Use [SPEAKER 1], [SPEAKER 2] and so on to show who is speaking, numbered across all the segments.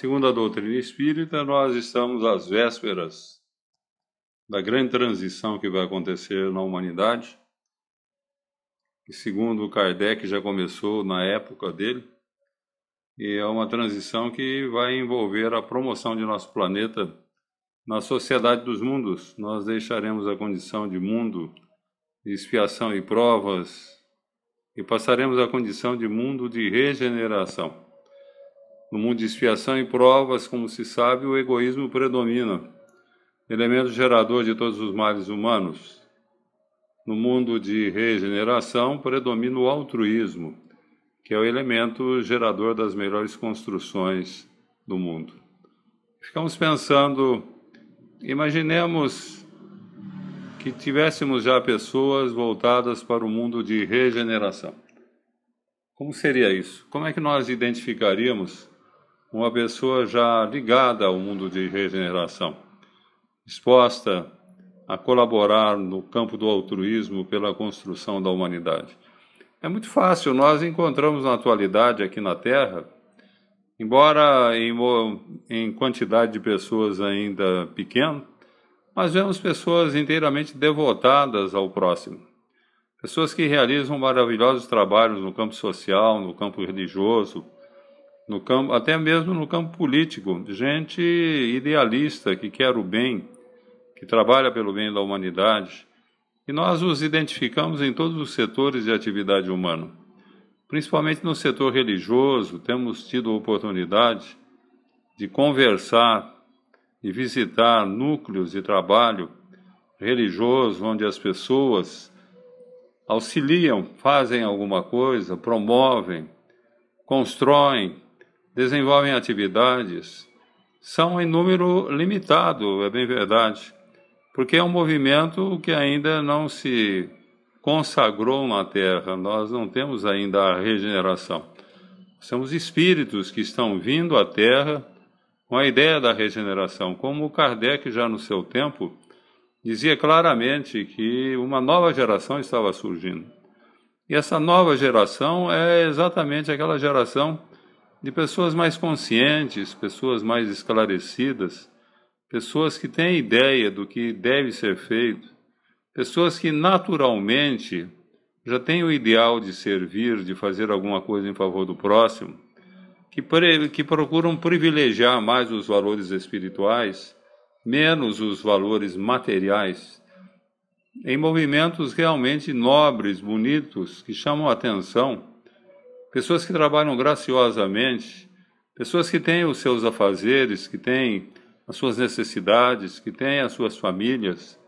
[SPEAKER 1] Segundo a doutrina espírita, nós estamos às vésperas da grande transição que vai acontecer na humanidade. E segundo Kardec, já começou na época dele. E é uma transição que vai envolver a promoção de nosso planeta na sociedade dos mundos. Nós deixaremos a condição de mundo de expiação e provas e passaremos à condição de mundo de regeneração. No mundo de expiação e provas, como se sabe, o egoísmo predomina, elemento gerador de todos os males humanos. No mundo de regeneração, predomina o altruísmo, que é o elemento gerador das melhores construções do mundo. Ficamos pensando, imaginemos que tivéssemos já pessoas voltadas para o mundo de regeneração. Como seria isso? Como é que nós identificaríamos uma pessoa já ligada ao mundo de regeneração, disposta a colaborar no campo do altruísmo pela construção da humanidade. É muito fácil, nós encontramos na atualidade aqui na Terra, embora em, em quantidade de pessoas ainda pequena, mas vemos pessoas inteiramente devotadas ao próximo. Pessoas que realizam maravilhosos trabalhos no campo social, no campo religioso, no campo, até mesmo no campo político, gente idealista que quer o bem, que trabalha pelo bem da humanidade. E nós os identificamos em todos os setores de atividade humana. Principalmente no setor religioso, temos tido a oportunidade de conversar e visitar núcleos de trabalho religioso onde as pessoas auxiliam, fazem alguma coisa, promovem, constroem, desenvolvem atividades, são em número limitado, é bem verdade, porque é um movimento que ainda não se consagrou na Terra, nós não temos ainda a regeneração. Somos espíritos que estão vindo à Terra com a ideia da regeneração, como Kardec já no seu tempo dizia claramente que uma nova geração estava surgindo. E essa nova geração é exatamente aquela geração de pessoas mais conscientes, pessoas mais esclarecidas, pessoas que têm ideia do que deve ser feito, pessoas que naturalmente já têm o ideal de servir, de fazer alguma coisa em favor do próximo, que, que procuram privilegiar mais os valores espirituais, menos os valores materiais, em movimentos realmente nobres, bonitos, que chamam a atenção pessoas que trabalham graciosamente, pessoas que têm os seus afazeres, que têm as suas necessidades, que têm as suas famílias,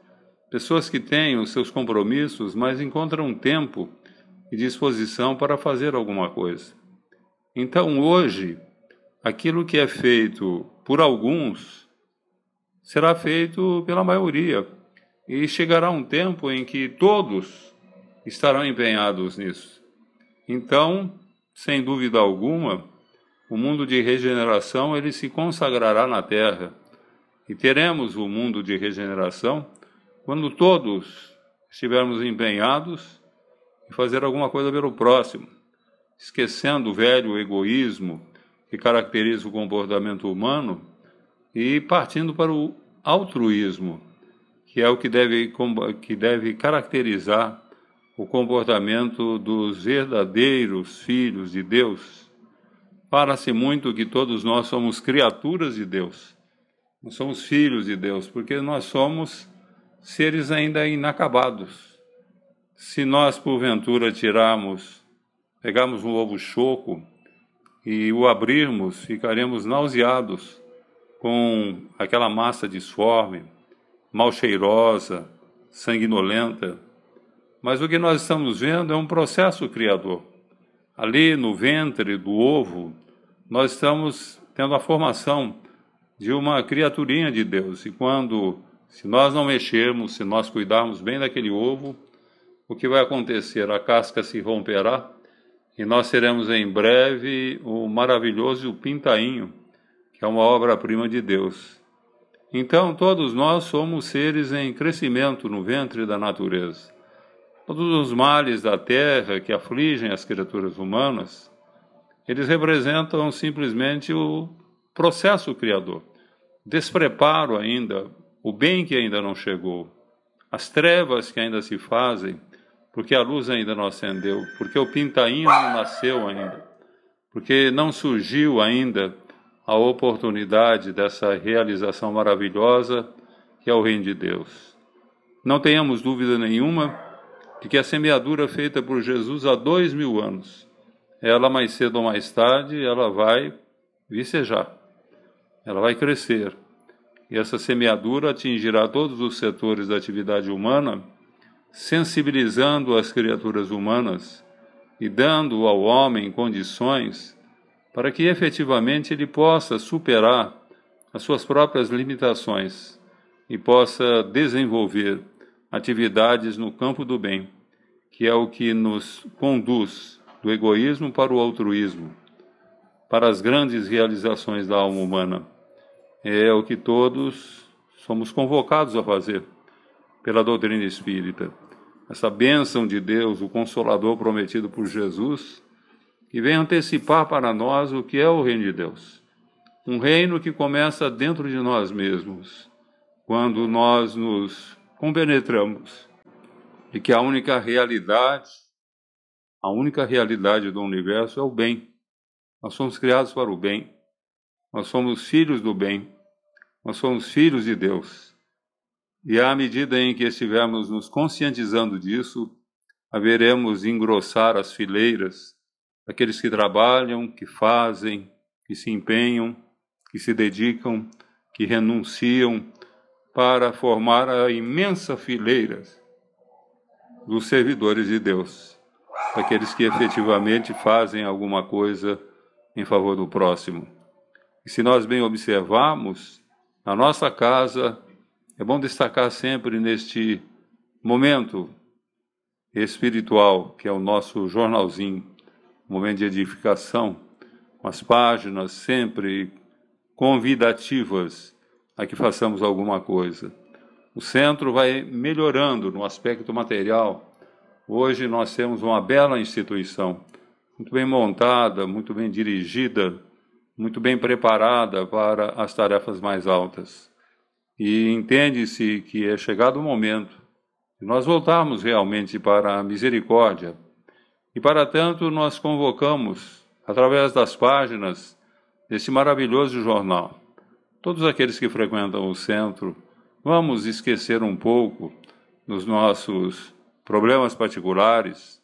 [SPEAKER 1] pessoas que têm os seus compromissos, mas encontram tempo e disposição para fazer alguma coisa. Então, hoje, aquilo que é feito por alguns será feito pela maioria. E chegará um tempo em que todos estarão empenhados nisso. Então, sem dúvida alguma, o mundo de regeneração ele se consagrará na Terra. E teremos o mundo de regeneração quando todos estivermos empenhados em fazer alguma coisa pelo próximo, esquecendo o velho egoísmo que caracteriza o comportamento humano e partindo para o altruísmo, que é o que deve, que deve caracterizar o comportamento dos verdadeiros filhos de Deus. Fala-se muito que todos nós somos criaturas de Deus. Não somos filhos de Deus, porque nós somos seres ainda inacabados. Se nós, porventura, tirarmos, pegarmos um ovo choco e o abrirmos, ficaremos nauseados com aquela massa disforme, mal cheirosa, sanguinolenta mas o que nós estamos vendo é um processo criador. Ali no ventre do ovo, nós estamos tendo a formação de uma criaturinha de Deus. E quando, se nós não mexermos, se nós cuidarmos bem daquele ovo, o que vai acontecer? A casca se romperá e nós seremos em breve o maravilhoso pintainho, que é uma obra-prima de Deus. Então, todos nós somos seres em crescimento no ventre da natureza. Todos os males da terra que afligem as criaturas humanas, eles representam simplesmente o, processo criador. Despreparo ainda, o bem que ainda não chegou, as trevas que ainda se fazem, porque a luz ainda não acendeu, porque o pintainho não nasceu ainda, porque não surgiu ainda a oportunidade dessa realização maravilhosa que é o reino de Deus. Não tenhamos dúvida nenhuma de que a semeadura feita por Jesus há dois mil anos, ela mais cedo ou mais tarde, ela vai vicejar, ela vai crescer. E essa semeadura atingirá todos os setores da atividade humana, sensibilizando as criaturas humanas e dando ao homem condições para que efetivamente ele possa superar as suas próprias limitações e possa desenvolver atividades no campo do bem, que é o que nos conduz do egoísmo para o altruísmo, para as grandes realizações da alma humana. É o que todos somos convocados a fazer pela doutrina espírita. Essa bênção de Deus, o Consolador prometido por Jesus, que vem antecipar para nós o que é o reino de Deus. Um reino que começa dentro de nós mesmos, quando nós nos compenetramos de que a única realidade, a única realidade do universo é o bem. Nós somos criados para o bem. Nós somos filhos do bem. Nós somos filhos de Deus. E à medida em que estivermos nos conscientizando disso, haveremos engrossar as fileiras aqueles que trabalham, que fazem, que se empenham, que se dedicam, que renunciam para formar a imensa fileira dos servidores de Deus, aqueles que efetivamente fazem alguma coisa em favor do próximo. E se nós bem observarmos, na nossa casa, é bom destacar sempre neste momento espiritual, que é o nosso jornalzinho, momento de edificação, com as páginas sempre convidativas a que façamos alguma coisa. O centro vai melhorando no aspecto material. Hoje nós temos uma bela instituição, muito bem montada, muito bem dirigida, muito bem preparada para as tarefas mais altas. E entende-se que é chegado o momento de nós voltarmos realmente para a misericórdia, e para tanto, nós convocamos, através das páginas desse maravilhoso jornal, todos aqueles que frequentam o centro, vamos esquecer um pouco dos nossos problemas particulares,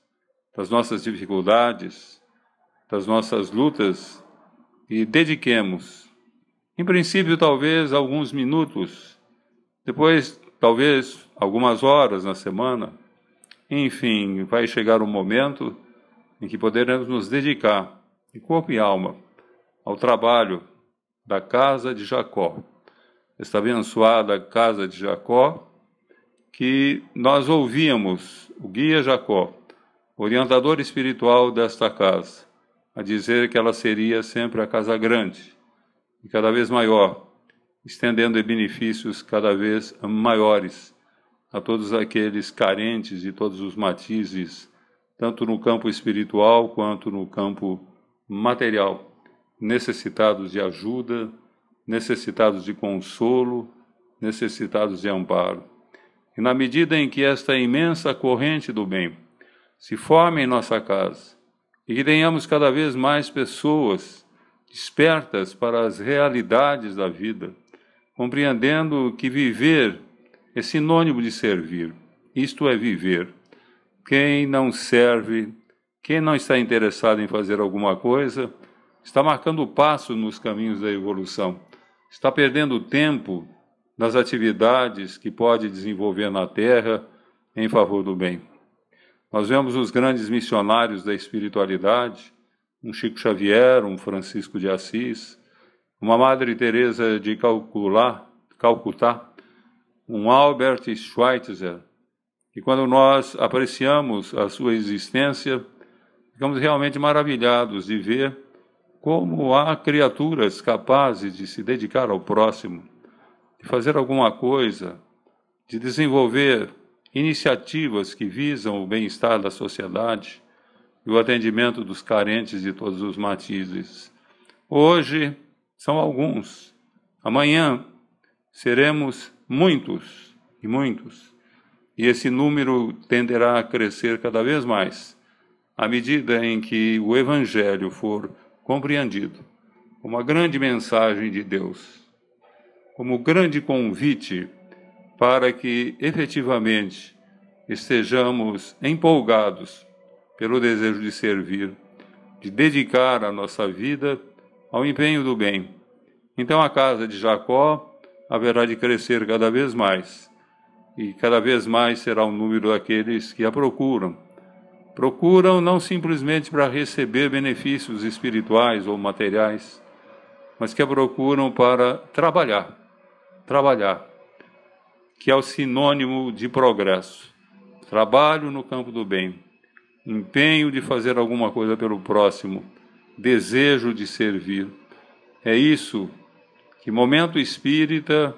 [SPEAKER 1] das nossas dificuldades, das nossas lutas e dediquemos, em princípio, talvez alguns minutos, depois, talvez algumas horas na semana. Enfim, vai chegar um momento em que poderemos nos dedicar, de corpo e alma, ao trabalho da casa de Jacó. Esta abençoada casa de Jacó, que nós ouvíamos o guia Jacó, orientador espiritual desta casa, a dizer que ela seria sempre a casa grande e cada vez maior, estendendo benefícios cada vez maiores a todos aqueles carentes de todos os matizes, tanto no campo espiritual quanto no campo material, necessitados de ajuda, necessitados de consolo, necessitados de amparo. E na medida em que esta imensa corrente do bem se forme em nossa casa e que tenhamos cada vez mais pessoas despertas para as realidades da vida, compreendendo que viver é sinônimo de servir. Isto é viver. Quem não serve, quem não está interessado em fazer alguma coisa, está marcando passo nos caminhos da evolução. Está perdendo tempo nas atividades que pode desenvolver na Terra em favor do bem. Nós vemos os grandes missionários da espiritualidade, um Chico Xavier, um Francisco de Assis, uma Madre Teresa de Calculá, Calcutá, um Albert Schweitzer, e quando nós apreciamos a sua existência, ficamos realmente maravilhados de ver como há criaturas capazes de se dedicar ao próximo, de fazer alguma coisa, de desenvolver iniciativas que visam o bem-estar da sociedade e o atendimento dos carentes de todos os matizes. Hoje, são alguns. Amanhã seremos muitos e muitos. E esse número tenderá a crescer cada vez mais à medida em que o Evangelho for compreendido como a grande mensagem de Deus, como o grande convite para que efetivamente estejamos empolgados pelo desejo de servir, de dedicar a nossa vida ao empenho do bem. Então a casa de Jacó haverá de crescer cada vez mais, e cada vez mais será o número daqueles que a procuram. Procuram não simplesmente para receber benefícios espirituais ou materiais, mas que a procuram para trabalhar, trabalhar, que é o sinônimo de progresso. Trabalho no campo do bem, empenho de fazer alguma coisa pelo próximo, desejo de servir. É isso que Momento Espírita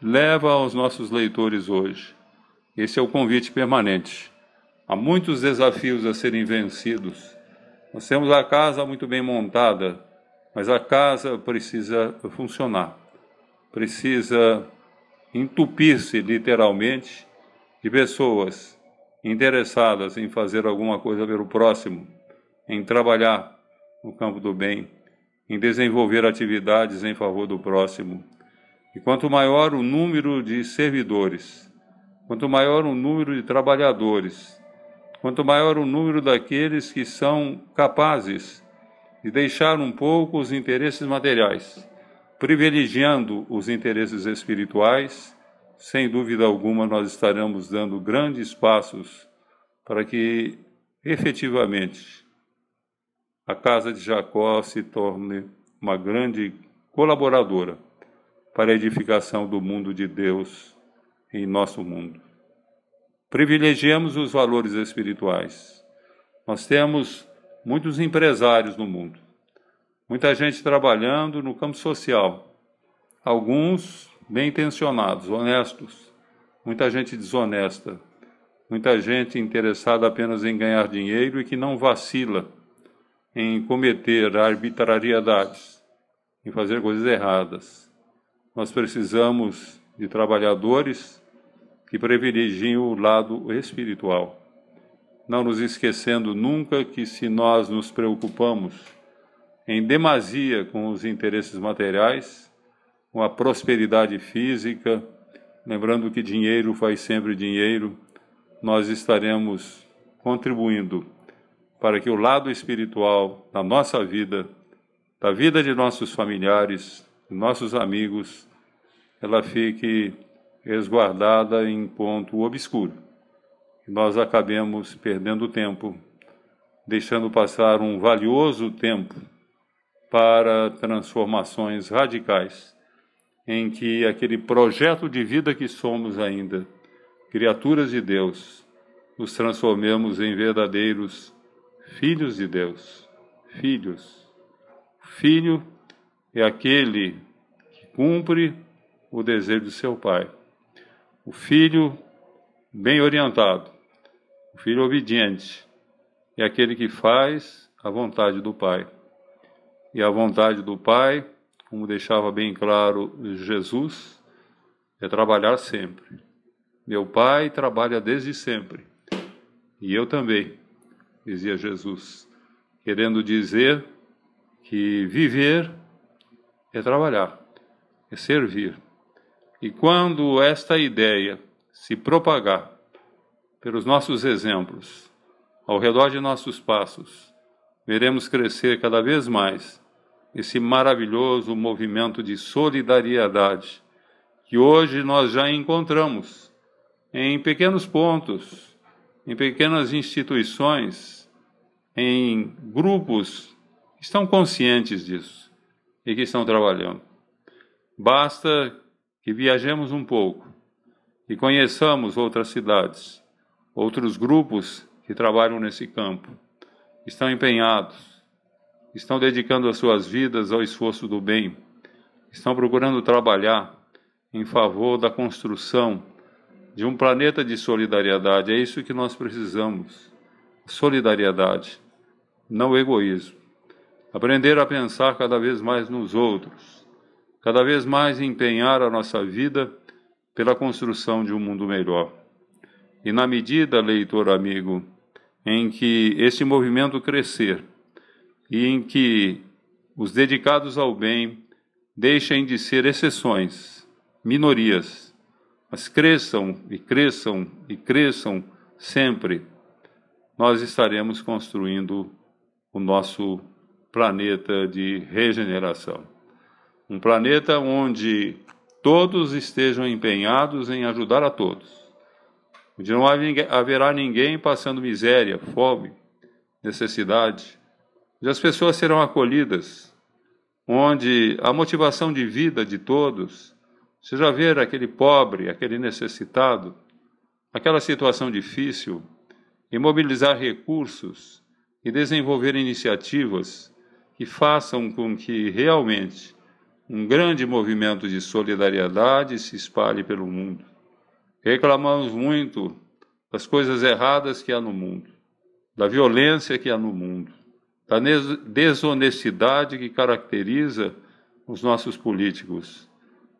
[SPEAKER 1] leva aos nossos leitores hoje. Esse é o convite permanente. Há muitos desafios a serem vencidos. Nós temos a casa muito bem montada, mas a casa precisa funcionar, precisa entupir-se literalmente de pessoas interessadas em fazer alguma coisa pelo próximo, em trabalhar no campo do bem, em desenvolver atividades em favor do próximo. E quanto maior o número de servidores, quanto maior o número de trabalhadores, quanto maior o número daqueles que são capazes de deixar um pouco os interesses materiais, privilegiando os interesses espirituais, sem dúvida alguma nós estaremos dando grandes passos para que efetivamente a casa de Jacó se torne uma grande colaboradora para a edificação do mundo de Deus em nosso mundo. Privilegiemos os valores espirituais. Nós temos muitos empresários no mundo, muita gente trabalhando no campo social, alguns bem intencionados, honestos, muita gente desonesta, muita gente interessada apenas em ganhar dinheiro e que não vacila em cometer arbitrariedades, em fazer coisas erradas. Nós precisamos de trabalhadores que privilegiem o lado espiritual, não nos esquecendo nunca que se nós nos preocupamos em demasia com os interesses materiais, com a prosperidade física, lembrando que dinheiro faz sempre dinheiro, nós estaremos contribuindo para que o lado espiritual da nossa vida, da vida de nossos familiares, de nossos amigos, ela fique resguardada em ponto obscuro. Nós acabemos perdendo tempo, deixando passar um valioso tempo para transformações radicais em que aquele projeto de vida que somos ainda, criaturas de Deus, nos transformemos em verdadeiros filhos de Deus. Filhos. Filho é aquele que cumpre o desejo de seu pai. O filho bem orientado, o filho obediente, é aquele que faz a vontade do pai. E a vontade do pai como deixava bem claro Jesus, é trabalhar sempre. Meu Pai trabalha desde sempre, e eu também, dizia Jesus, querendo dizer que viver é trabalhar, é servir. E quando esta ideia se propagar pelos nossos exemplos, ao redor de nossos passos, veremos crescer cada vez mais esse maravilhoso movimento de solidariedade que hoje nós já encontramos em pequenos pontos, em pequenas instituições, em grupos que estão conscientes disso e que estão trabalhando. Basta que viajemos um pouco e conheçamos outras cidades, outros grupos que trabalham nesse campo, estão empenhados, estão dedicando as suas vidas ao esforço do bem, estão procurando trabalhar em favor da construção de um planeta de solidariedade. É isso que nós precisamos: solidariedade, não egoísmo. aprender a pensar cada vez mais nos outros, cada vez mais empenhar a nossa vida pela construção de um mundo melhor. E na medida, leitor amigo, em que esse movimento crescer e em que os dedicados ao bem deixem de ser exceções, minorias, mas cresçam e cresçam e cresçam sempre, nós estaremos construindo o nosso planeta de regeneração. Um planeta onde todos estejam empenhados em ajudar a todos. Onde não haverá ninguém passando miséria, fome, necessidade, onde as pessoas serão acolhidas, onde a motivação de vida de todos. Seja ver aquele pobre, aquele necessitado, aquela situação difícil, e mobilizar recursos e desenvolver iniciativas que façam com que realmente um grande movimento de solidariedade se espalhe pelo mundo. Reclamamos muito das coisas erradas que há no mundo, da violência que há no mundo, da desonestidade que caracteriza os nossos políticos.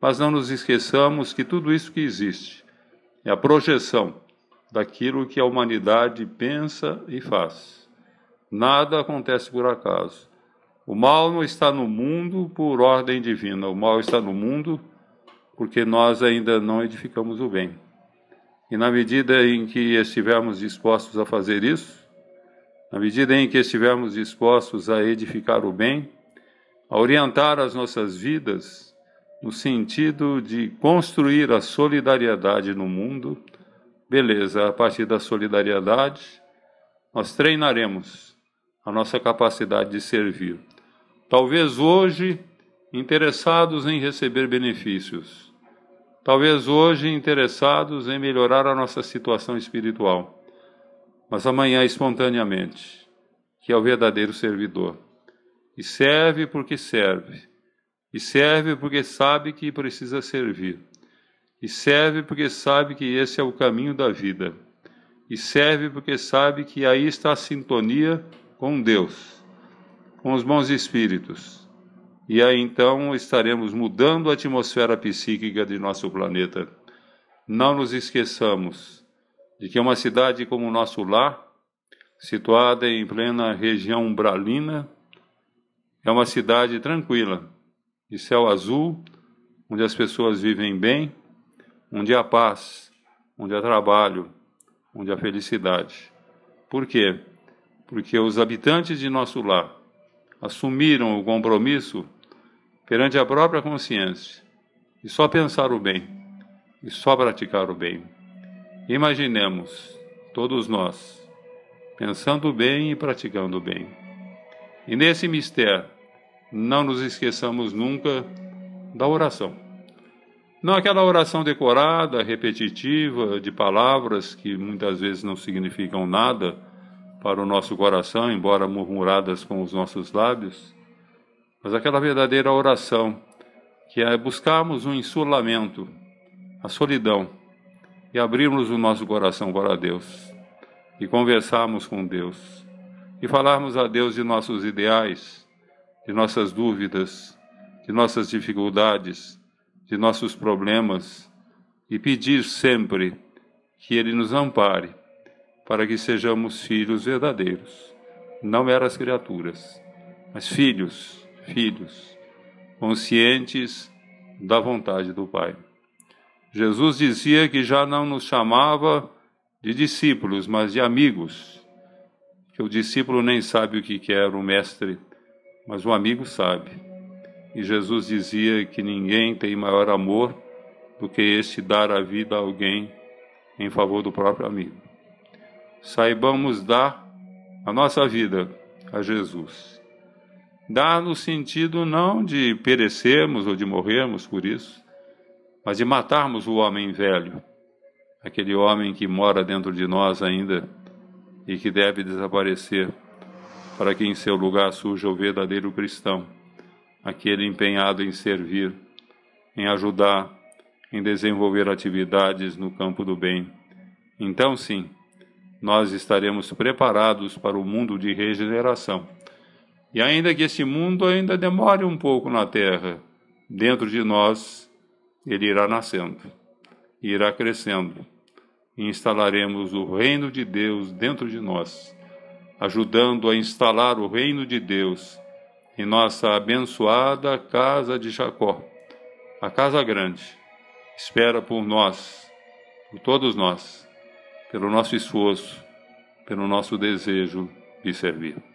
[SPEAKER 1] Mas não nos esqueçamos que tudo isso que existe é a projeção daquilo que a humanidade pensa e faz. Nada acontece por acaso. O mal não está no mundo por ordem divina, o mal está no mundo porque nós ainda não edificamos o bem. E na medida em que estivermos dispostos a fazer isso, na medida em que estivermos dispostos a edificar o bem, a orientar as nossas vidas no sentido de construir a solidariedade no mundo, beleza, a partir da solidariedade, nós treinaremos a nossa capacidade de servir. Talvez hoje interessados em receber benefícios, talvez hoje interessados em melhorar a nossa situação espiritual, mas amanhã espontaneamente, que é o verdadeiro servidor. E serve porque serve, e serve porque sabe que precisa servir, e serve porque sabe que esse é o caminho da vida, e serve porque sabe que aí está a sintonia com Deus, com os bons espíritos e aí então estaremos mudando a atmosfera psíquica de nosso planeta. Não nos esqueçamos de que uma cidade como o nosso lar, situada em plena região umbralina, é uma cidade tranquila, de céu azul, onde as pessoas vivem bem, onde há paz, onde há trabalho, onde há felicidade. Por quê? Porque os habitantes de nosso lar assumiram o compromisso perante a própria consciência e só pensar o bem e só praticar o bem. Imaginemos, todos nós, pensando o bem e praticando o bem. E nesse mistério, não nos esqueçamos nunca da oração. Não aquela oração decorada, repetitiva, de palavras que muitas vezes não significam nada para o nosso coração, embora murmuradas com os nossos lábios, mas aquela verdadeira oração, que é buscarmos um insulamento, a solidão, e abrirmos o nosso coração para Deus, e conversarmos com Deus, e falarmos a Deus de nossos ideais, de nossas dúvidas, de nossas dificuldades, de nossos problemas, e pedir sempre que Ele nos ampare, para que sejamos filhos verdadeiros, não meras criaturas, mas filhos filhos, conscientes da vontade do Pai. Jesus dizia que já não nos chamava de discípulos, mas de amigos, que o discípulo nem sabe o que quer o mestre, mas o amigo sabe. E Jesus dizia que ninguém tem maior amor do que este dar a vida a alguém em favor do próprio amigo. Saibamos dar a nossa vida a Jesus dá no sentido não de perecermos ou de morrermos por isso, mas de matarmos o homem velho, aquele homem que mora dentro de nós ainda e que deve desaparecer, para que em seu lugar surja o verdadeiro cristão, aquele empenhado em servir, em ajudar, em desenvolver atividades no campo do bem. Então, sim, nós estaremos preparados para o mundo de regeneração. E ainda que este mundo ainda demore um pouco na terra, dentro de nós ele irá nascendo, irá crescendo, e instalaremos o reino de Deus dentro de nós, ajudando a instalar o reino de Deus em nossa abençoada casa de Jacó, a casa grande. Espera por nós, por todos nós, pelo nosso esforço, pelo nosso desejo de servir.